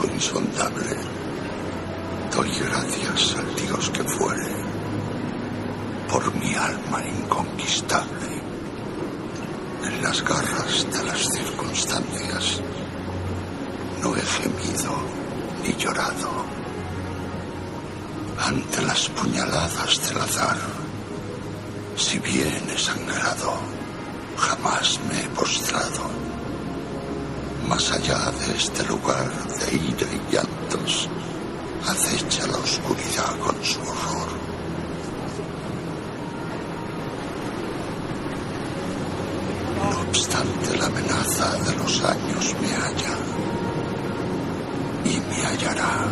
insondable. Doy gracias al Dios que fuere por mi alma inconquistable. En las garras de las circunstancias no he gemido ni llorado. Ante las puñaladas del azar, si bien he sangrado, jamás me he postrado más allá de este lugar de ira y llantos, acecha la oscuridad con su horror. No obstante, la amenaza de los años me halla y me hallará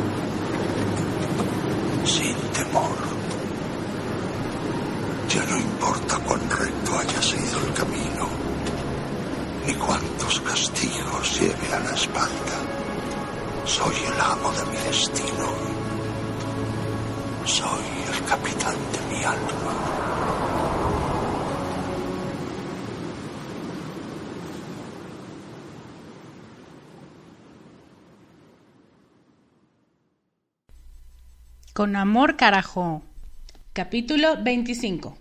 Con amor, carajo. Capítulo 25.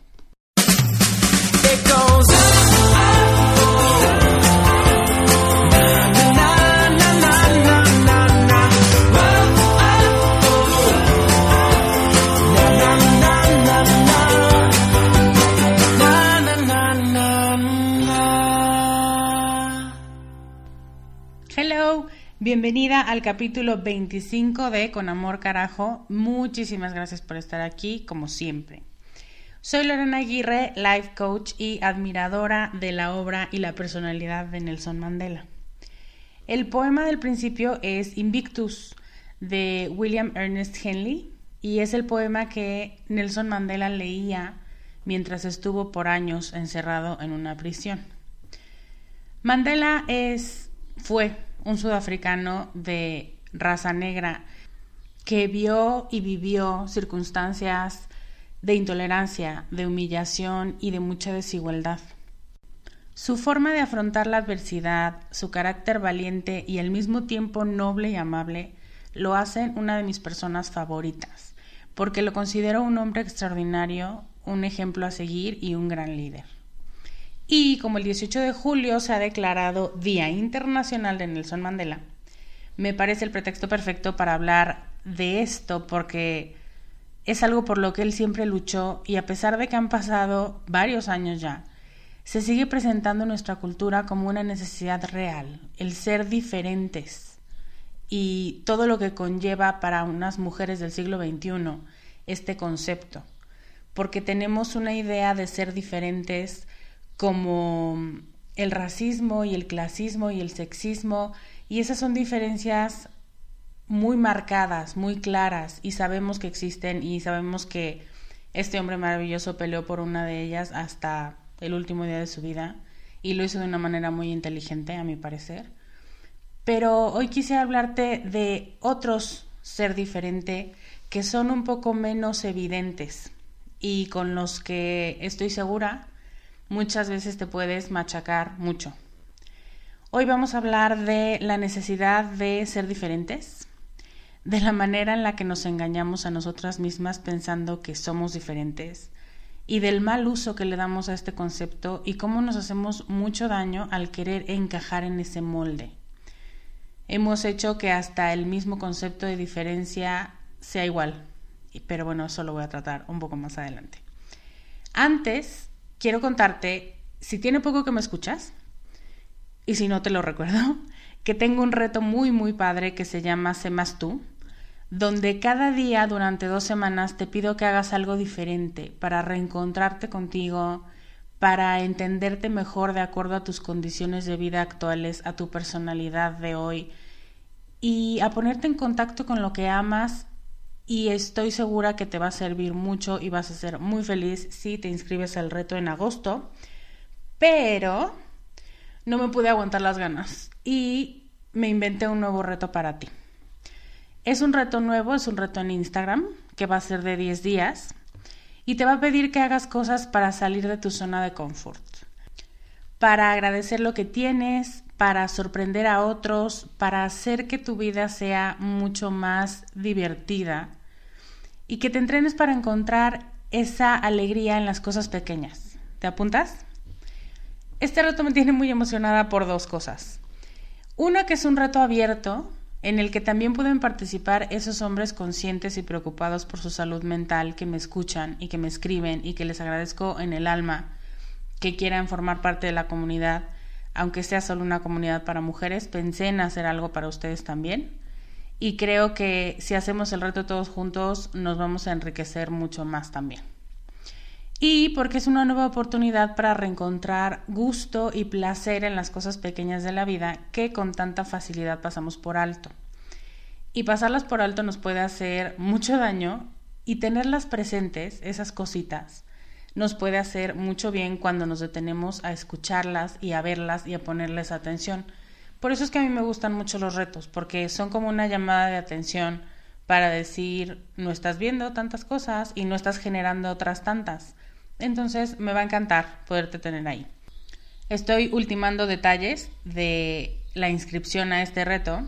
Bienvenida al capítulo 25 de Con Amor Carajo. Muchísimas gracias por estar aquí, como siempre. Soy Lorena Aguirre, life coach y admiradora de la obra y la personalidad de Nelson Mandela. El poema del principio es Invictus de William Ernest Henley y es el poema que Nelson Mandela leía mientras estuvo por años encerrado en una prisión. Mandela es fue un sudafricano de raza negra que vio y vivió circunstancias de intolerancia, de humillación y de mucha desigualdad. Su forma de afrontar la adversidad, su carácter valiente y al mismo tiempo noble y amable lo hacen una de mis personas favoritas, porque lo considero un hombre extraordinario, un ejemplo a seguir y un gran líder. Y como el 18 de julio se ha declarado Día Internacional de Nelson Mandela, me parece el pretexto perfecto para hablar de esto porque es algo por lo que él siempre luchó y a pesar de que han pasado varios años ya, se sigue presentando en nuestra cultura como una necesidad real, el ser diferentes. Y todo lo que conlleva para unas mujeres del siglo XXI este concepto, porque tenemos una idea de ser diferentes como el racismo y el clasismo y el sexismo, y esas son diferencias muy marcadas, muy claras, y sabemos que existen y sabemos que este hombre maravilloso peleó por una de ellas hasta el último día de su vida y lo hizo de una manera muy inteligente, a mi parecer. Pero hoy quisiera hablarte de otros ser diferente que son un poco menos evidentes y con los que estoy segura muchas veces te puedes machacar mucho. Hoy vamos a hablar de la necesidad de ser diferentes, de la manera en la que nos engañamos a nosotras mismas pensando que somos diferentes, y del mal uso que le damos a este concepto y cómo nos hacemos mucho daño al querer encajar en ese molde. Hemos hecho que hasta el mismo concepto de diferencia sea igual, pero bueno, eso lo voy a tratar un poco más adelante. Antes, quiero contarte, si tiene poco que me escuchas, y si no te lo recuerdo, que tengo un reto muy, muy padre que se llama Sé tú, donde cada día durante dos semanas te pido que hagas algo diferente para reencontrarte contigo, para entenderte mejor de acuerdo a tus condiciones de vida actuales, a tu personalidad de hoy y a ponerte en contacto con lo que amas y estoy segura que te va a servir mucho y vas a ser muy feliz si te inscribes al reto en agosto. Pero no me pude aguantar las ganas y me inventé un nuevo reto para ti. Es un reto nuevo, es un reto en Instagram que va a ser de 10 días y te va a pedir que hagas cosas para salir de tu zona de confort, para agradecer lo que tienes, para sorprender a otros, para hacer que tu vida sea mucho más divertida y que te entrenes para encontrar esa alegría en las cosas pequeñas. ¿Te apuntas? Este reto me tiene muy emocionada por dos cosas. Una que es un reto abierto en el que también pueden participar esos hombres conscientes y preocupados por su salud mental que me escuchan y que me escriben y que les agradezco en el alma que quieran formar parte de la comunidad, aunque sea solo una comunidad para mujeres, pensé en hacer algo para ustedes también y creo que si hacemos el reto todos juntos nos vamos a enriquecer mucho más también y porque es una nueva oportunidad para reencontrar gusto y placer en las cosas pequeñas de la vida que con tanta facilidad pasamos por alto. Y pasarlas por alto nos puede hacer mucho daño y tenerlas presentes, esas cositas, nos puede hacer mucho bien cuando nos detenemos a escucharlas y a verlas y a ponerles atención. Por eso es que a mí me gustan mucho los retos, porque son como una llamada de atención para decir, no estás viendo tantas cosas y no estás generando otras tantas. Entonces me va a encantar poderte tener ahí. Estoy ultimando detalles de la inscripción a este reto,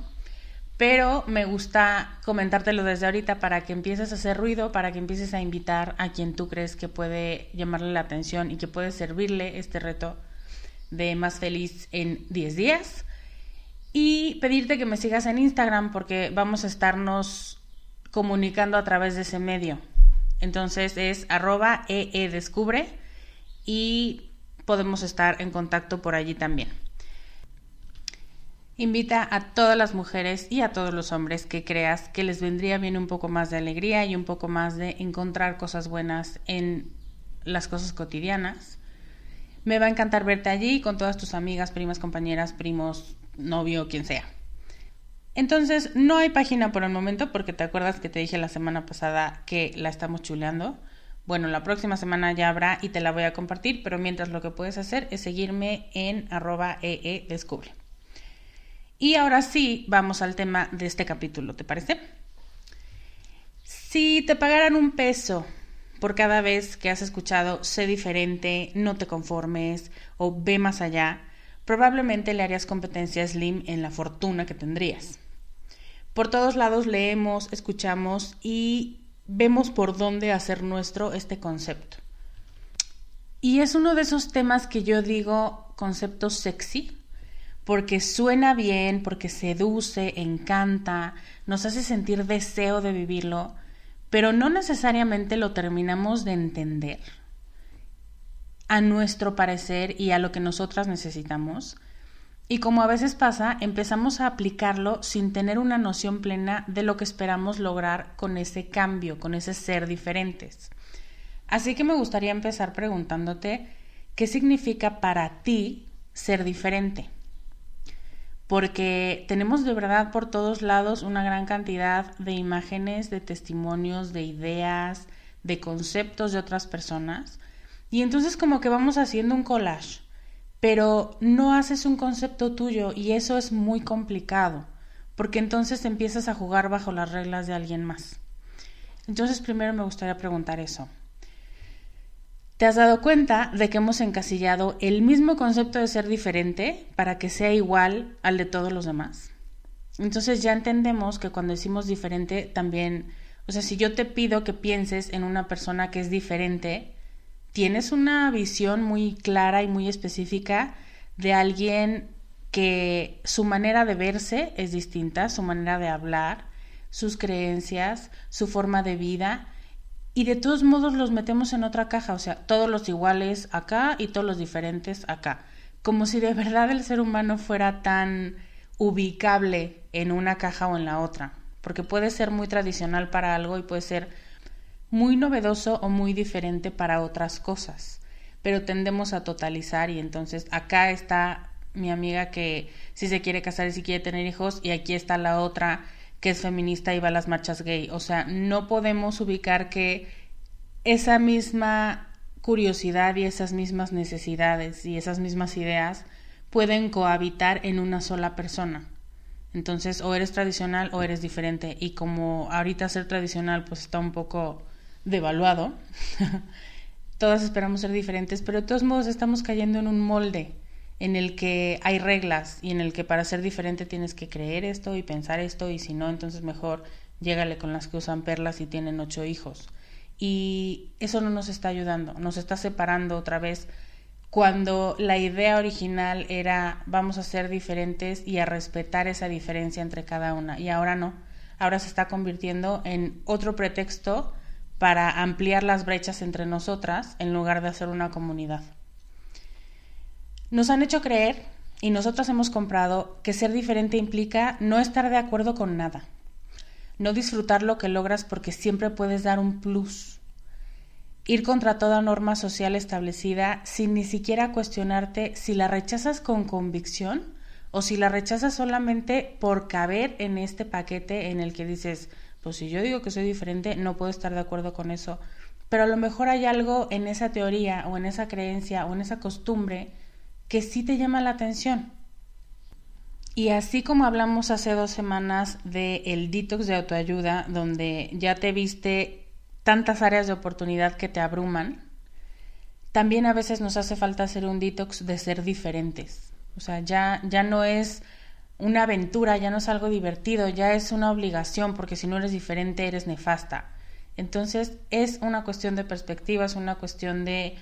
pero me gusta comentártelo desde ahorita para que empieces a hacer ruido, para que empieces a invitar a quien tú crees que puede llamarle la atención y que puede servirle este reto de más feliz en 10 días. Y pedirte que me sigas en Instagram porque vamos a estarnos comunicando a través de ese medio. Entonces es arroba eedescubre y podemos estar en contacto por allí también. Invita a todas las mujeres y a todos los hombres que creas que les vendría bien un poco más de alegría y un poco más de encontrar cosas buenas en las cosas cotidianas. Me va a encantar verte allí con todas tus amigas, primas, compañeras, primos, novio, quien sea. Entonces, no hay página por el momento porque te acuerdas que te dije la semana pasada que la estamos chuleando. Bueno, la próxima semana ya habrá y te la voy a compartir, pero mientras lo que puedes hacer es seguirme en arroba eedescubre. Y ahora sí, vamos al tema de este capítulo, ¿te parece? Si te pagaran un peso por cada vez que has escuchado sé diferente, no te conformes o ve más allá, probablemente le harías competencia a Slim en la fortuna que tendrías. Por todos lados leemos, escuchamos y vemos por dónde hacer nuestro este concepto. Y es uno de esos temas que yo digo concepto sexy, porque suena bien, porque seduce, encanta, nos hace sentir deseo de vivirlo, pero no necesariamente lo terminamos de entender a nuestro parecer y a lo que nosotras necesitamos. Y como a veces pasa, empezamos a aplicarlo sin tener una noción plena de lo que esperamos lograr con ese cambio, con ese ser diferentes. Así que me gustaría empezar preguntándote qué significa para ti ser diferente porque tenemos de verdad por todos lados una gran cantidad de imágenes, de testimonios, de ideas, de conceptos de otras personas. Y entonces como que vamos haciendo un collage, pero no haces un concepto tuyo y eso es muy complicado, porque entonces empiezas a jugar bajo las reglas de alguien más. Entonces primero me gustaría preguntar eso. ¿Te has dado cuenta de que hemos encasillado el mismo concepto de ser diferente para que sea igual al de todos los demás? Entonces ya entendemos que cuando decimos diferente también, o sea, si yo te pido que pienses en una persona que es diferente, tienes una visión muy clara y muy específica de alguien que su manera de verse es distinta, su manera de hablar, sus creencias, su forma de vida y de todos modos los metemos en otra caja, o sea, todos los iguales acá y todos los diferentes acá, como si de verdad el ser humano fuera tan ubicable en una caja o en la otra, porque puede ser muy tradicional para algo y puede ser muy novedoso o muy diferente para otras cosas, pero tendemos a totalizar y entonces acá está mi amiga que si se quiere casar y si quiere tener hijos y aquí está la otra que es feminista y va a las marchas gay. O sea, no podemos ubicar que esa misma curiosidad y esas mismas necesidades y esas mismas ideas pueden cohabitar en una sola persona. Entonces, o eres tradicional o eres diferente. Y como ahorita ser tradicional pues está un poco devaluado, todas esperamos ser diferentes, pero de todos modos estamos cayendo en un molde en el que hay reglas y en el que para ser diferente tienes que creer esto y pensar esto y si no, entonces mejor llégale con las que usan perlas y tienen ocho hijos. Y eso no nos está ayudando, nos está separando otra vez cuando la idea original era vamos a ser diferentes y a respetar esa diferencia entre cada una. Y ahora no, ahora se está convirtiendo en otro pretexto para ampliar las brechas entre nosotras en lugar de hacer una comunidad. Nos han hecho creer, y nosotros hemos comprado, que ser diferente implica no estar de acuerdo con nada, no disfrutar lo que logras porque siempre puedes dar un plus, ir contra toda norma social establecida sin ni siquiera cuestionarte si la rechazas con convicción o si la rechazas solamente por caber en este paquete en el que dices, pues si yo digo que soy diferente, no puedo estar de acuerdo con eso, pero a lo mejor hay algo en esa teoría o en esa creencia o en esa costumbre que sí te llama la atención. Y así como hablamos hace dos semanas de el detox de autoayuda, donde ya te viste tantas áreas de oportunidad que te abruman, también a veces nos hace falta hacer un detox de ser diferentes. O sea, ya, ya no es una aventura, ya no es algo divertido, ya es una obligación, porque si no eres diferente eres nefasta. Entonces es una cuestión de perspectiva, es una cuestión de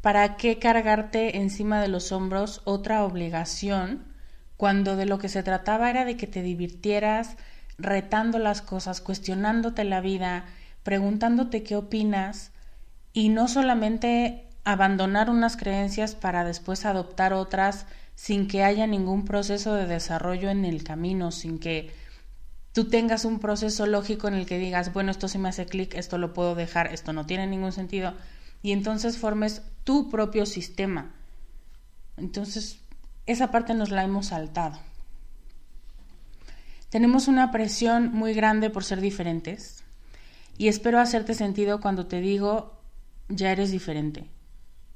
¿Para qué cargarte encima de los hombros otra obligación cuando de lo que se trataba era de que te divirtieras retando las cosas, cuestionándote la vida, preguntándote qué opinas y no solamente abandonar unas creencias para después adoptar otras sin que haya ningún proceso de desarrollo en el camino, sin que tú tengas un proceso lógico en el que digas, bueno, esto sí me hace clic, esto lo puedo dejar, esto no tiene ningún sentido, y entonces formes tu propio sistema. Entonces, esa parte nos la hemos saltado. Tenemos una presión muy grande por ser diferentes y espero hacerte sentido cuando te digo ya eres diferente.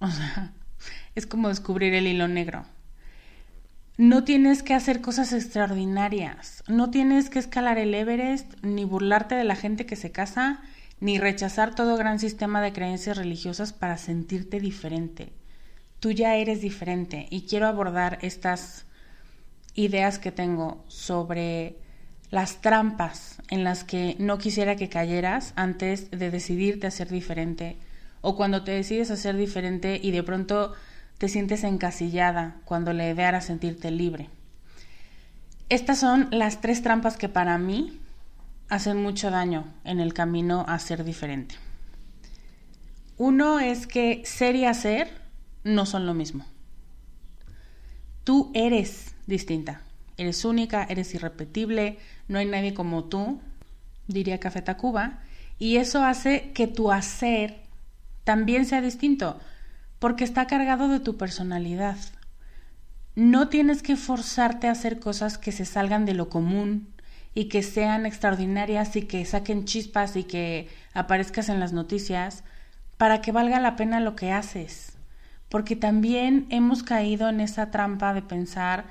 O sea, es como descubrir el hilo negro. No tienes que hacer cosas extraordinarias, no tienes que escalar el Everest, ni burlarte de la gente que se casa, ni rechazar todo gran sistema de creencias religiosas para sentirte diferente. Tú ya eres diferente y quiero abordar estas ideas que tengo sobre las trampas en las que no quisiera que cayeras antes de decidirte a ser diferente o cuando te decides a ser diferente y de pronto te sientes encasillada cuando la idea era sentirte libre. Estas son las tres trampas que para mí hacen mucho daño en el camino a ser diferente. Uno es que ser y hacer no son lo mismo. Tú eres distinta, eres única, eres irrepetible, no hay nadie como tú, diría Café Tacuba, y eso hace que tu hacer también sea distinto, porque está cargado de tu personalidad. No tienes que forzarte a hacer cosas que se salgan de lo común y que sean extraordinarias y que saquen chispas y que aparezcas en las noticias para que valga la pena lo que haces. Porque también hemos caído en esa trampa de pensar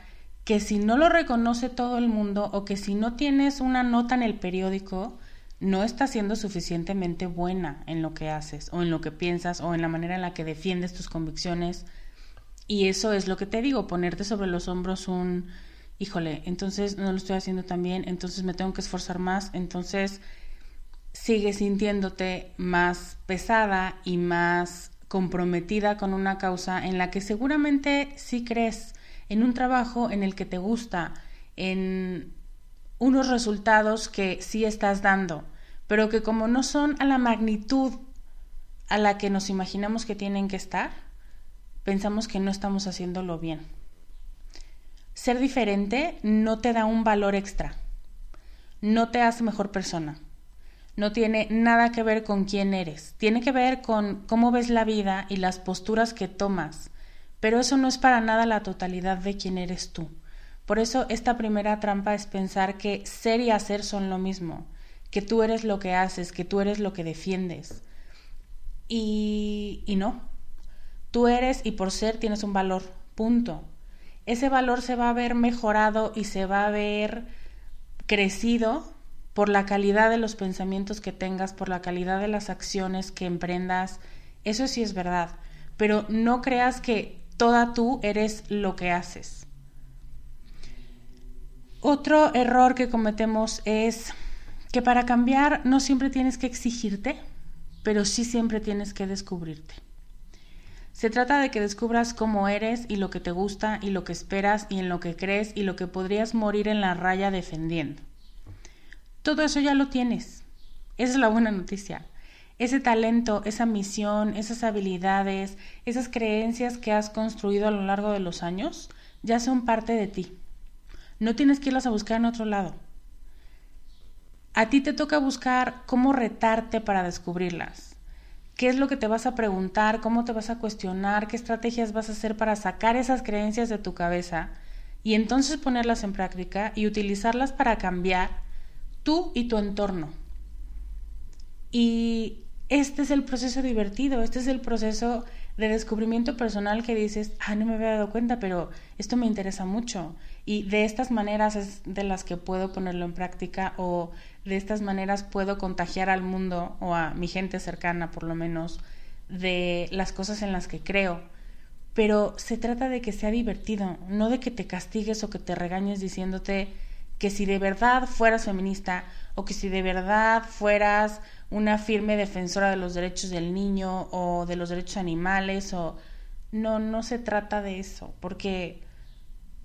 que si no lo reconoce todo el mundo o que si no tienes una nota en el periódico, no estás siendo suficientemente buena en lo que haces o en lo que piensas o en la manera en la que defiendes tus convicciones. Y eso es lo que te digo, ponerte sobre los hombros un, híjole, entonces no lo estoy haciendo tan bien, entonces me tengo que esforzar más, entonces sigues sintiéndote más pesada y más comprometida con una causa en la que seguramente sí crees, en un trabajo en el que te gusta, en unos resultados que sí estás dando, pero que como no son a la magnitud a la que nos imaginamos que tienen que estar, pensamos que no estamos haciéndolo bien. Ser diferente no te da un valor extra, no te hace mejor persona, no tiene nada que ver con quién eres, tiene que ver con cómo ves la vida y las posturas que tomas, pero eso no es para nada la totalidad de quién eres tú. Por eso esta primera trampa es pensar que ser y hacer son lo mismo, que tú eres lo que haces, que tú eres lo que defiendes. Y, y no, tú eres y por ser tienes un valor, punto. Ese valor se va a ver mejorado y se va a ver crecido por la calidad de los pensamientos que tengas, por la calidad de las acciones que emprendas. Eso sí es verdad, pero no creas que toda tú eres lo que haces. Otro error que cometemos es que para cambiar no siempre tienes que exigirte, pero sí siempre tienes que descubrirte. Se trata de que descubras cómo eres y lo que te gusta y lo que esperas y en lo que crees y lo que podrías morir en la raya defendiendo. Todo eso ya lo tienes. Esa es la buena noticia ese talento, esa misión, esas habilidades, esas creencias que has construido a lo largo de los años, ya son parte de ti. No tienes que irlas a buscar en otro lado. A ti te toca buscar cómo retarte para descubrirlas. ¿Qué es lo que te vas a preguntar? ¿Cómo te vas a cuestionar? ¿Qué estrategias vas a hacer para sacar esas creencias de tu cabeza? Y entonces ponerlas en práctica y utilizarlas para cambiar tú y tu entorno. Y este es el proceso divertido, este es el proceso de descubrimiento personal que dices, ah, no me había dado cuenta, pero esto me interesa mucho. Y de estas maneras es de las que puedo ponerlo en práctica o de estas maneras puedo contagiar al mundo o a mi gente cercana, por lo menos, de las cosas en las que creo. Pero se trata de que sea divertido, no de que te castigues o que te regañes diciéndote que si de verdad fueras feminista o que si de verdad fueras una firme defensora de los derechos del niño o de los derechos animales o no, no se trata de eso, porque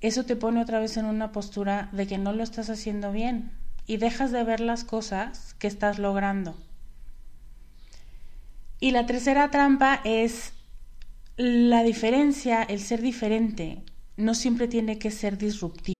eso te pone otra vez en una postura de que no lo estás haciendo bien y dejas de ver las cosas que estás logrando. Y la tercera trampa es la diferencia, el ser diferente, no siempre tiene que ser disruptivo.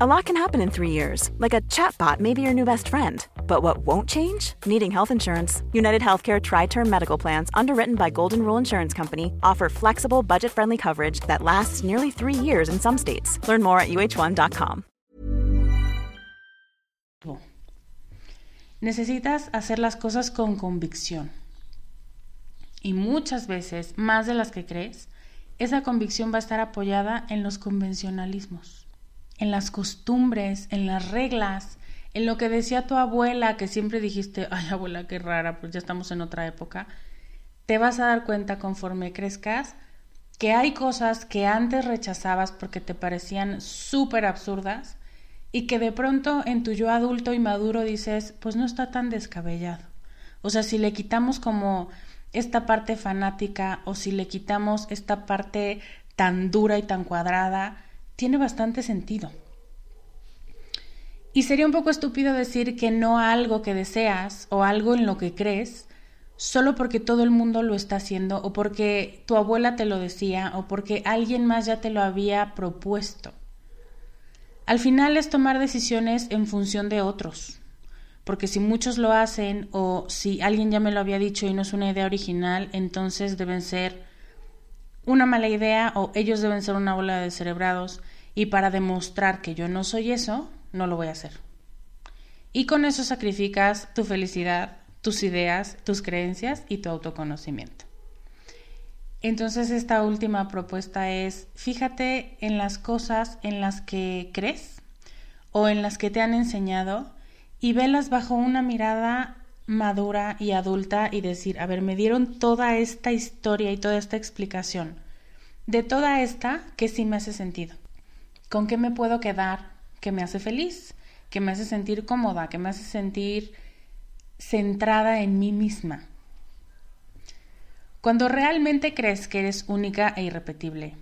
A lot can happen in three years, like a chatbot may be your new best friend. But what won't change? Needing health insurance. United Healthcare Tri Term Medical Plans, underwritten by Golden Rule Insurance Company, offer flexible, budget friendly coverage that lasts nearly three years in some states. Learn more at uh1.com. Necesitas hacer las cosas con convicción. Y muchas veces, más de las que crees, esa convicción va a estar apoyada en los convencionalismos. En las costumbres, en las reglas, en lo que decía tu abuela, que siempre dijiste, ay abuela, qué rara, pues ya estamos en otra época, te vas a dar cuenta conforme crezcas que hay cosas que antes rechazabas porque te parecían súper absurdas y que de pronto en tu yo adulto y maduro dices, pues no está tan descabellado. O sea, si le quitamos como esta parte fanática o si le quitamos esta parte tan dura y tan cuadrada, tiene bastante sentido. Y sería un poco estúpido decir que no a algo que deseas o algo en lo que crees solo porque todo el mundo lo está haciendo o porque tu abuela te lo decía o porque alguien más ya te lo había propuesto. Al final es tomar decisiones en función de otros, porque si muchos lo hacen o si alguien ya me lo había dicho y no es una idea original, entonces deben ser una mala idea o ellos deben ser una bola de cerebrados y para demostrar que yo no soy eso, no lo voy a hacer. Y con eso sacrificas tu felicidad, tus ideas, tus creencias y tu autoconocimiento. Entonces esta última propuesta es, fíjate en las cosas en las que crees o en las que te han enseñado y velas bajo una mirada madura y adulta y decir, a ver, me dieron toda esta historia y toda esta explicación. De toda esta, ¿qué sí me hace sentido? ¿Con qué me puedo quedar? ¿Qué me hace feliz? ¿Qué me hace sentir cómoda? ¿Qué me hace sentir centrada en mí misma? Cuando realmente crees que eres única e irrepetible,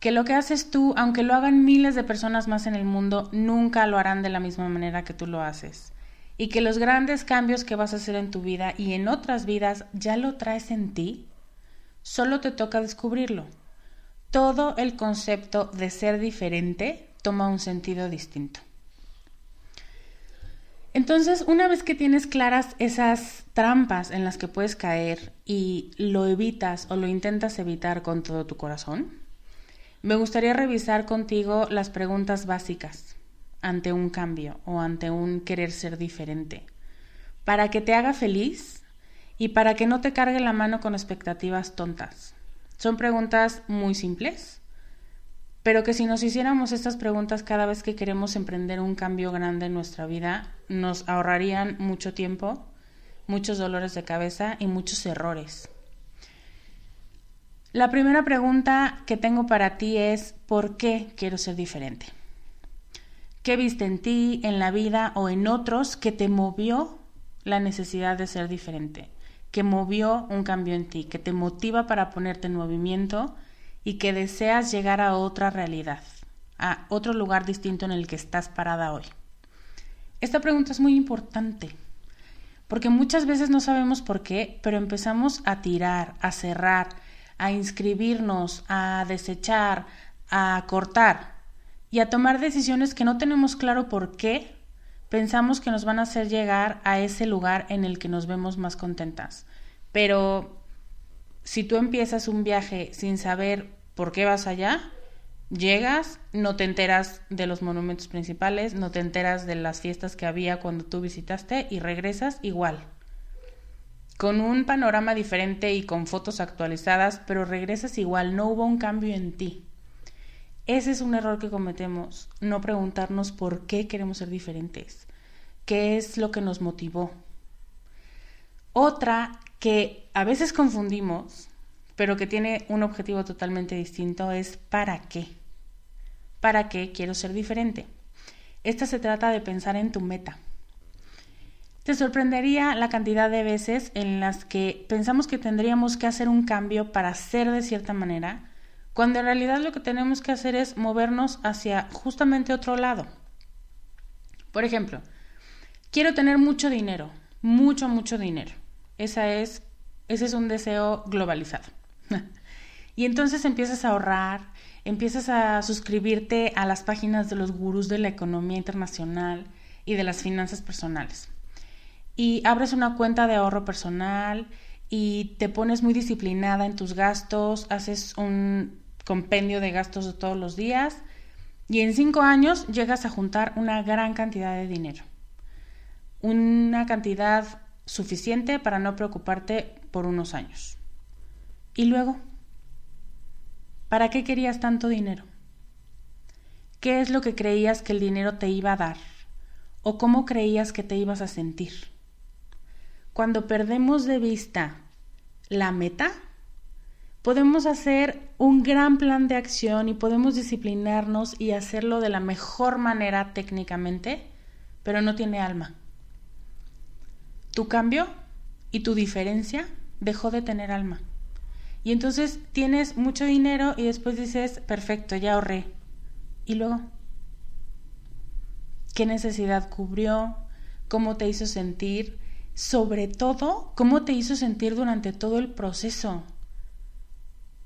que lo que haces tú, aunque lo hagan miles de personas más en el mundo, nunca lo harán de la misma manera que tú lo haces, y que los grandes cambios que vas a hacer en tu vida y en otras vidas ya lo traes en ti, solo te toca descubrirlo. Todo el concepto de ser diferente toma un sentido distinto. Entonces, una vez que tienes claras esas trampas en las que puedes caer y lo evitas o lo intentas evitar con todo tu corazón, me gustaría revisar contigo las preguntas básicas ante un cambio o ante un querer ser diferente, para que te haga feliz y para que no te cargue la mano con expectativas tontas. Son preguntas muy simples, pero que si nos hiciéramos estas preguntas cada vez que queremos emprender un cambio grande en nuestra vida, nos ahorrarían mucho tiempo, muchos dolores de cabeza y muchos errores. La primera pregunta que tengo para ti es ¿por qué quiero ser diferente? ¿Qué viste en ti, en la vida o en otros que te movió la necesidad de ser diferente? Que movió un cambio en ti, que te motiva para ponerte en movimiento y que deseas llegar a otra realidad, a otro lugar distinto en el que estás parada hoy? Esta pregunta es muy importante porque muchas veces no sabemos por qué, pero empezamos a tirar, a cerrar, a inscribirnos, a desechar, a cortar y a tomar decisiones que no tenemos claro por qué pensamos que nos van a hacer llegar a ese lugar en el que nos vemos más contentas. Pero si tú empiezas un viaje sin saber por qué vas allá, llegas, no te enteras de los monumentos principales, no te enteras de las fiestas que había cuando tú visitaste y regresas igual. Con un panorama diferente y con fotos actualizadas, pero regresas igual, no hubo un cambio en ti. Ese es un error que cometemos, no preguntarnos por qué queremos ser diferentes, qué es lo que nos motivó. Otra que a veces confundimos, pero que tiene un objetivo totalmente distinto, es ¿para qué? ¿Para qué quiero ser diferente? Esta se trata de pensar en tu meta. Te sorprendería la cantidad de veces en las que pensamos que tendríamos que hacer un cambio para ser de cierta manera, cuando en realidad lo que tenemos que hacer es movernos hacia justamente otro lado. Por ejemplo, quiero tener mucho dinero, mucho, mucho dinero. Esa es, ese es un deseo globalizado. y entonces empiezas a ahorrar, empiezas a suscribirte a las páginas de los gurús de la economía internacional y de las finanzas personales. Y abres una cuenta de ahorro personal y te pones muy disciplinada en tus gastos, haces un compendio de gastos de todos los días y en cinco años llegas a juntar una gran cantidad de dinero. Una cantidad suficiente para no preocuparte por unos años. Y luego, ¿para qué querías tanto dinero? ¿Qué es lo que creías que el dinero te iba a dar? ¿O cómo creías que te ibas a sentir? Cuando perdemos de vista la meta, podemos hacer un gran plan de acción y podemos disciplinarnos y hacerlo de la mejor manera técnicamente, pero no tiene alma. Tu cambio y tu diferencia dejó de tener alma. Y entonces tienes mucho dinero y después dices, perfecto, ya ahorré. ¿Y luego? ¿Qué necesidad cubrió? ¿Cómo te hizo sentir? Sobre todo, ¿cómo te hizo sentir durante todo el proceso?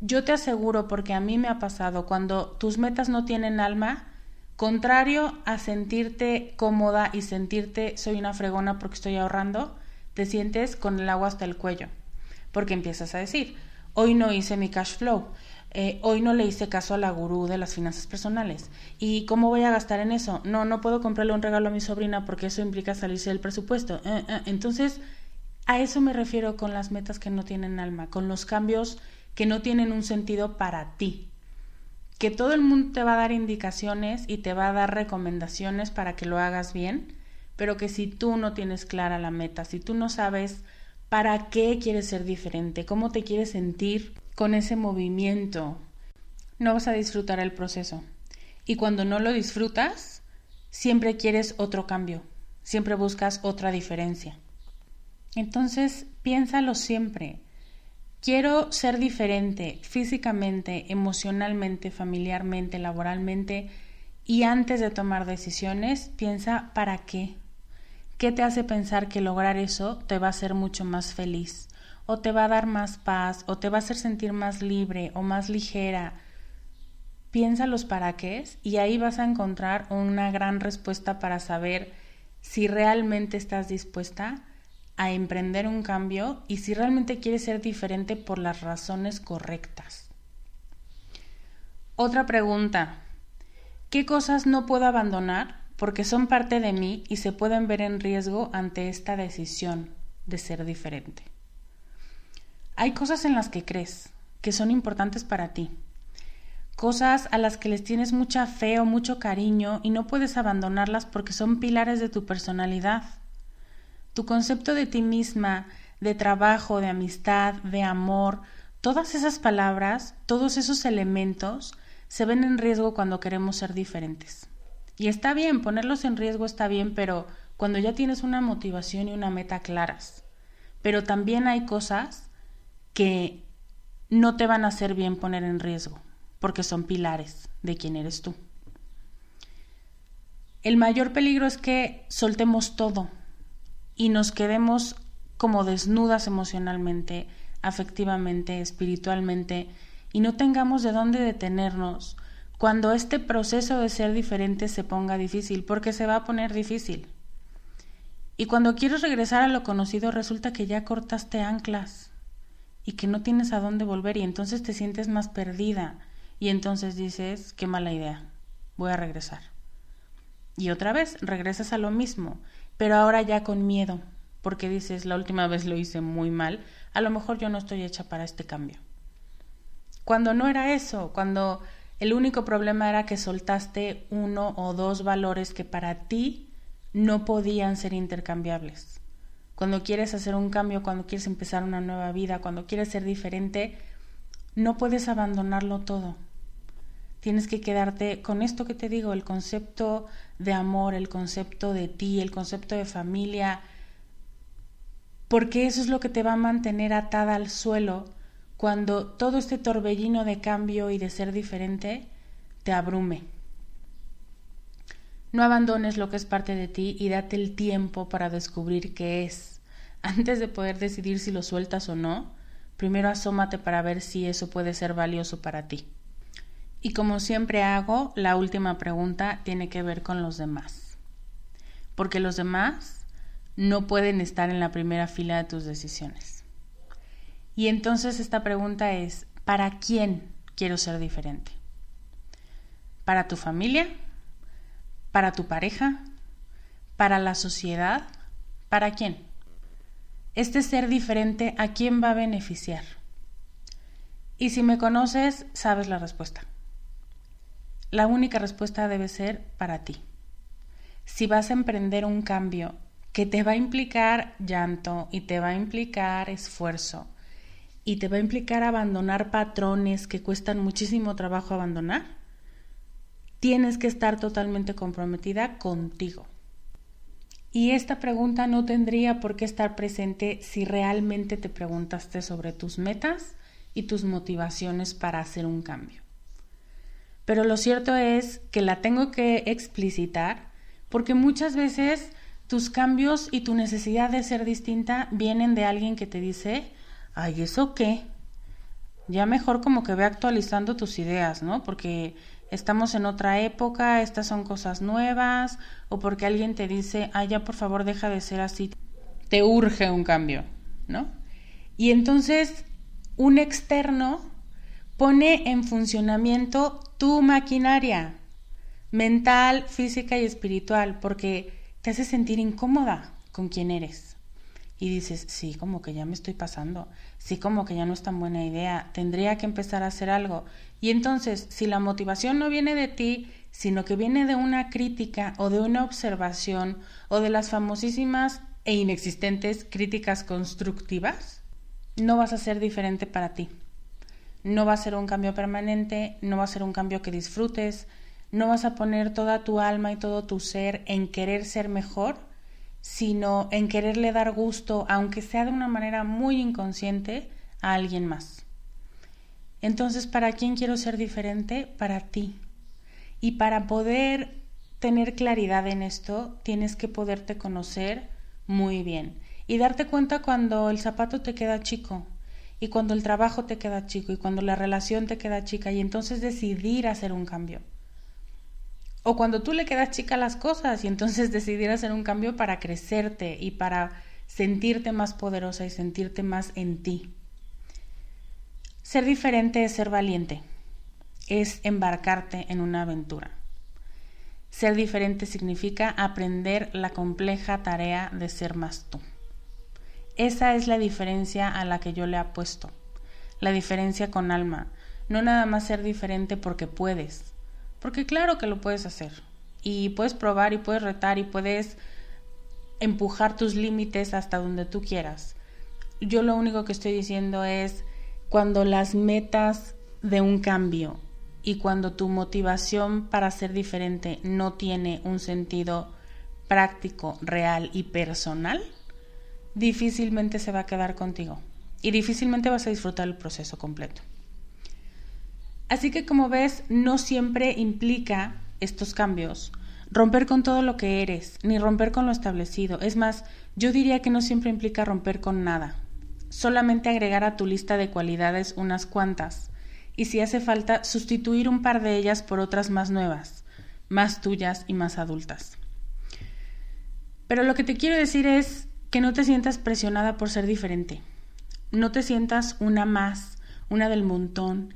Yo te aseguro, porque a mí me ha pasado, cuando tus metas no tienen alma, contrario a sentirte cómoda y sentirte soy una fregona porque estoy ahorrando, te sientes con el agua hasta el cuello, porque empiezas a decir, hoy no hice mi cash flow, eh, hoy no le hice caso a la gurú de las finanzas personales. ¿Y cómo voy a gastar en eso? No, no puedo comprarle un regalo a mi sobrina porque eso implica salirse del presupuesto. Eh, eh, entonces, a eso me refiero con las metas que no tienen alma, con los cambios que no tienen un sentido para ti. Que todo el mundo te va a dar indicaciones y te va a dar recomendaciones para que lo hagas bien, pero que si tú no tienes clara la meta, si tú no sabes para qué quieres ser diferente, cómo te quieres sentir con ese movimiento, no vas a disfrutar el proceso. Y cuando no lo disfrutas, siempre quieres otro cambio, siempre buscas otra diferencia. Entonces, piénsalo siempre. Quiero ser diferente físicamente, emocionalmente, familiarmente, laboralmente y antes de tomar decisiones, piensa para qué. ¿Qué te hace pensar que lograr eso te va a hacer mucho más feliz? ¿O te va a dar más paz? ¿O te va a hacer sentir más libre o más ligera? Piensa los para qué y ahí vas a encontrar una gran respuesta para saber si realmente estás dispuesta a emprender un cambio y si realmente quieres ser diferente por las razones correctas. Otra pregunta. ¿Qué cosas no puedo abandonar porque son parte de mí y se pueden ver en riesgo ante esta decisión de ser diferente. Hay cosas en las que crees que son importantes para ti, cosas a las que les tienes mucha fe o mucho cariño y no puedes abandonarlas porque son pilares de tu personalidad. Tu concepto de ti misma, de trabajo, de amistad, de amor, todas esas palabras, todos esos elementos se ven en riesgo cuando queremos ser diferentes. Y está bien, ponerlos en riesgo está bien, pero cuando ya tienes una motivación y una meta claras. Pero también hay cosas que no te van a hacer bien poner en riesgo, porque son pilares de quién eres tú. El mayor peligro es que soltemos todo y nos quedemos como desnudas emocionalmente, afectivamente, espiritualmente, y no tengamos de dónde detenernos cuando este proceso de ser diferente se ponga difícil, porque se va a poner difícil. Y cuando quieres regresar a lo conocido resulta que ya cortaste anclas y que no tienes a dónde volver y entonces te sientes más perdida y entonces dices, qué mala idea, voy a regresar. Y otra vez regresas a lo mismo, pero ahora ya con miedo, porque dices, la última vez lo hice muy mal, a lo mejor yo no estoy hecha para este cambio. Cuando no era eso, cuando el único problema era que soltaste uno o dos valores que para ti no podían ser intercambiables. Cuando quieres hacer un cambio, cuando quieres empezar una nueva vida, cuando quieres ser diferente, no puedes abandonarlo todo. Tienes que quedarte con esto que te digo, el concepto de amor, el concepto de ti, el concepto de familia, porque eso es lo que te va a mantener atada al suelo cuando todo este torbellino de cambio y de ser diferente te abrume. No abandones lo que es parte de ti y date el tiempo para descubrir qué es. Antes de poder decidir si lo sueltas o no, primero asómate para ver si eso puede ser valioso para ti. Y como siempre hago, la última pregunta tiene que ver con los demás. Porque los demás no pueden estar en la primera fila de tus decisiones. Y entonces esta pregunta es, ¿para quién quiero ser diferente? ¿Para tu familia? ¿Para tu pareja? ¿Para la sociedad? ¿Para quién? Este ser diferente, ¿a quién va a beneficiar? Y si me conoces, sabes la respuesta. La única respuesta debe ser para ti. Si vas a emprender un cambio que te va a implicar llanto y te va a implicar esfuerzo, y te va a implicar abandonar patrones que cuestan muchísimo trabajo abandonar, tienes que estar totalmente comprometida contigo. Y esta pregunta no tendría por qué estar presente si realmente te preguntaste sobre tus metas y tus motivaciones para hacer un cambio. Pero lo cierto es que la tengo que explicitar porque muchas veces tus cambios y tu necesidad de ser distinta vienen de alguien que te dice, ay, ¿eso qué? Ya mejor como que ve actualizando tus ideas, ¿no? Porque estamos en otra época, estas son cosas nuevas, o porque alguien te dice, ay, ya por favor deja de ser así, te urge un cambio, ¿no? Y entonces un externo pone en funcionamiento tu maquinaria mental, física y espiritual, porque te hace sentir incómoda con quien eres. Y dices, sí, como que ya me estoy pasando, sí, como que ya no es tan buena idea, tendría que empezar a hacer algo. Y entonces, si la motivación no viene de ti, sino que viene de una crítica o de una observación o de las famosísimas e inexistentes críticas constructivas, no vas a ser diferente para ti. No va a ser un cambio permanente, no va a ser un cambio que disfrutes, no vas a poner toda tu alma y todo tu ser en querer ser mejor, sino en quererle dar gusto, aunque sea de una manera muy inconsciente, a alguien más. Entonces, ¿para quién quiero ser diferente? Para ti. Y para poder tener claridad en esto, tienes que poderte conocer muy bien y darte cuenta cuando el zapato te queda chico y cuando el trabajo te queda chico y cuando la relación te queda chica y entonces decidir hacer un cambio. O cuando tú le quedas chica las cosas y entonces decidir hacer un cambio para crecerte y para sentirte más poderosa y sentirte más en ti. Ser diferente es ser valiente, es embarcarte en una aventura. Ser diferente significa aprender la compleja tarea de ser más tú. Esa es la diferencia a la que yo le apuesto. La diferencia con alma. No nada más ser diferente porque puedes. Porque claro que lo puedes hacer. Y puedes probar y puedes retar y puedes empujar tus límites hasta donde tú quieras. Yo lo único que estoy diciendo es cuando las metas de un cambio y cuando tu motivación para ser diferente no tiene un sentido práctico, real y personal, difícilmente se va a quedar contigo y difícilmente vas a disfrutar el proceso completo. Así que como ves, no siempre implica estos cambios romper con todo lo que eres, ni romper con lo establecido. Es más, yo diría que no siempre implica romper con nada. Solamente agregar a tu lista de cualidades unas cuantas y si hace falta, sustituir un par de ellas por otras más nuevas, más tuyas y más adultas. Pero lo que te quiero decir es que no te sientas presionada por ser diferente. No te sientas una más, una del montón,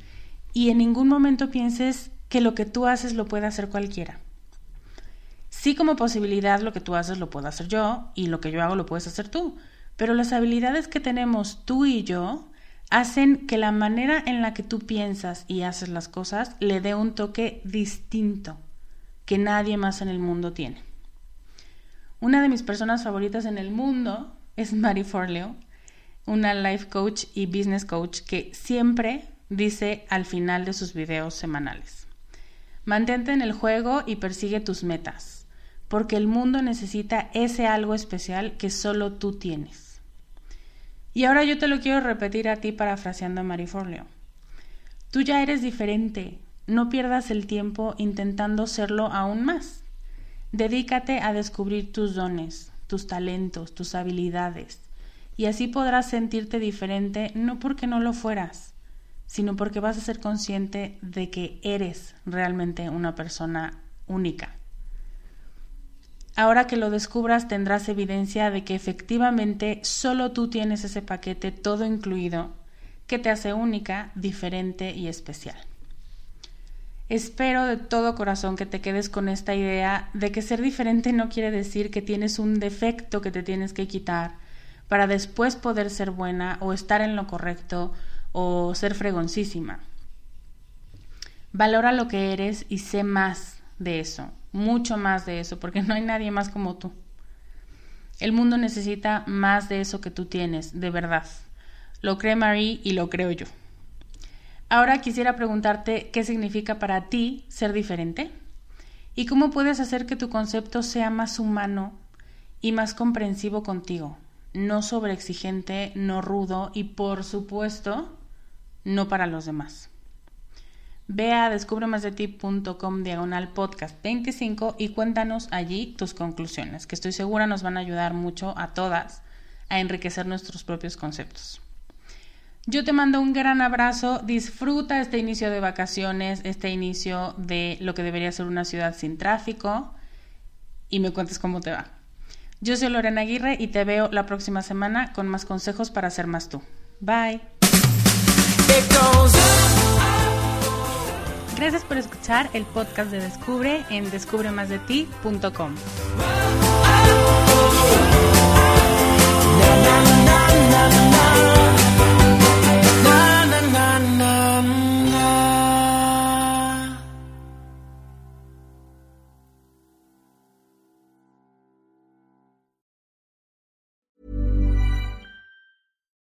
y en ningún momento pienses que lo que tú haces lo puede hacer cualquiera. Sí como posibilidad lo que tú haces lo puedo hacer yo y lo que yo hago lo puedes hacer tú, pero las habilidades que tenemos tú y yo hacen que la manera en la que tú piensas y haces las cosas le dé un toque distinto que nadie más en el mundo tiene. Una de mis personas favoritas en el mundo es Mary Forleo, una life coach y business coach que siempre dice al final de sus videos semanales. Mantente en el juego y persigue tus metas, porque el mundo necesita ese algo especial que solo tú tienes. Y ahora yo te lo quiero repetir a ti parafraseando a Mary Forleo. Tú ya eres diferente, no pierdas el tiempo intentando serlo aún más. Dedícate a descubrir tus dones, tus talentos, tus habilidades, y así podrás sentirte diferente no porque no lo fueras, sino porque vas a ser consciente de que eres realmente una persona única. Ahora que lo descubras tendrás evidencia de que efectivamente solo tú tienes ese paquete todo incluido que te hace única, diferente y especial. Espero de todo corazón que te quedes con esta idea de que ser diferente no quiere decir que tienes un defecto que te tienes que quitar para después poder ser buena o estar en lo correcto o ser fregoncísima. Valora lo que eres y sé más de eso, mucho más de eso, porque no hay nadie más como tú. El mundo necesita más de eso que tú tienes, de verdad. Lo cree Marie y lo creo yo. Ahora quisiera preguntarte qué significa para ti ser diferente y cómo puedes hacer que tu concepto sea más humano y más comprensivo contigo, no sobreexigente, no rudo y por supuesto no para los demás. Ve a descubremasdeti.com diagonal podcast 25 y cuéntanos allí tus conclusiones, que estoy segura nos van a ayudar mucho a todas a enriquecer nuestros propios conceptos. Yo te mando un gran abrazo, disfruta este inicio de vacaciones, este inicio de lo que debería ser una ciudad sin tráfico y me cuentes cómo te va. Yo soy Lorena Aguirre y te veo la próxima semana con más consejos para ser más tú. Bye. Gracias por escuchar el podcast de Descubre en descubremasdeti.com.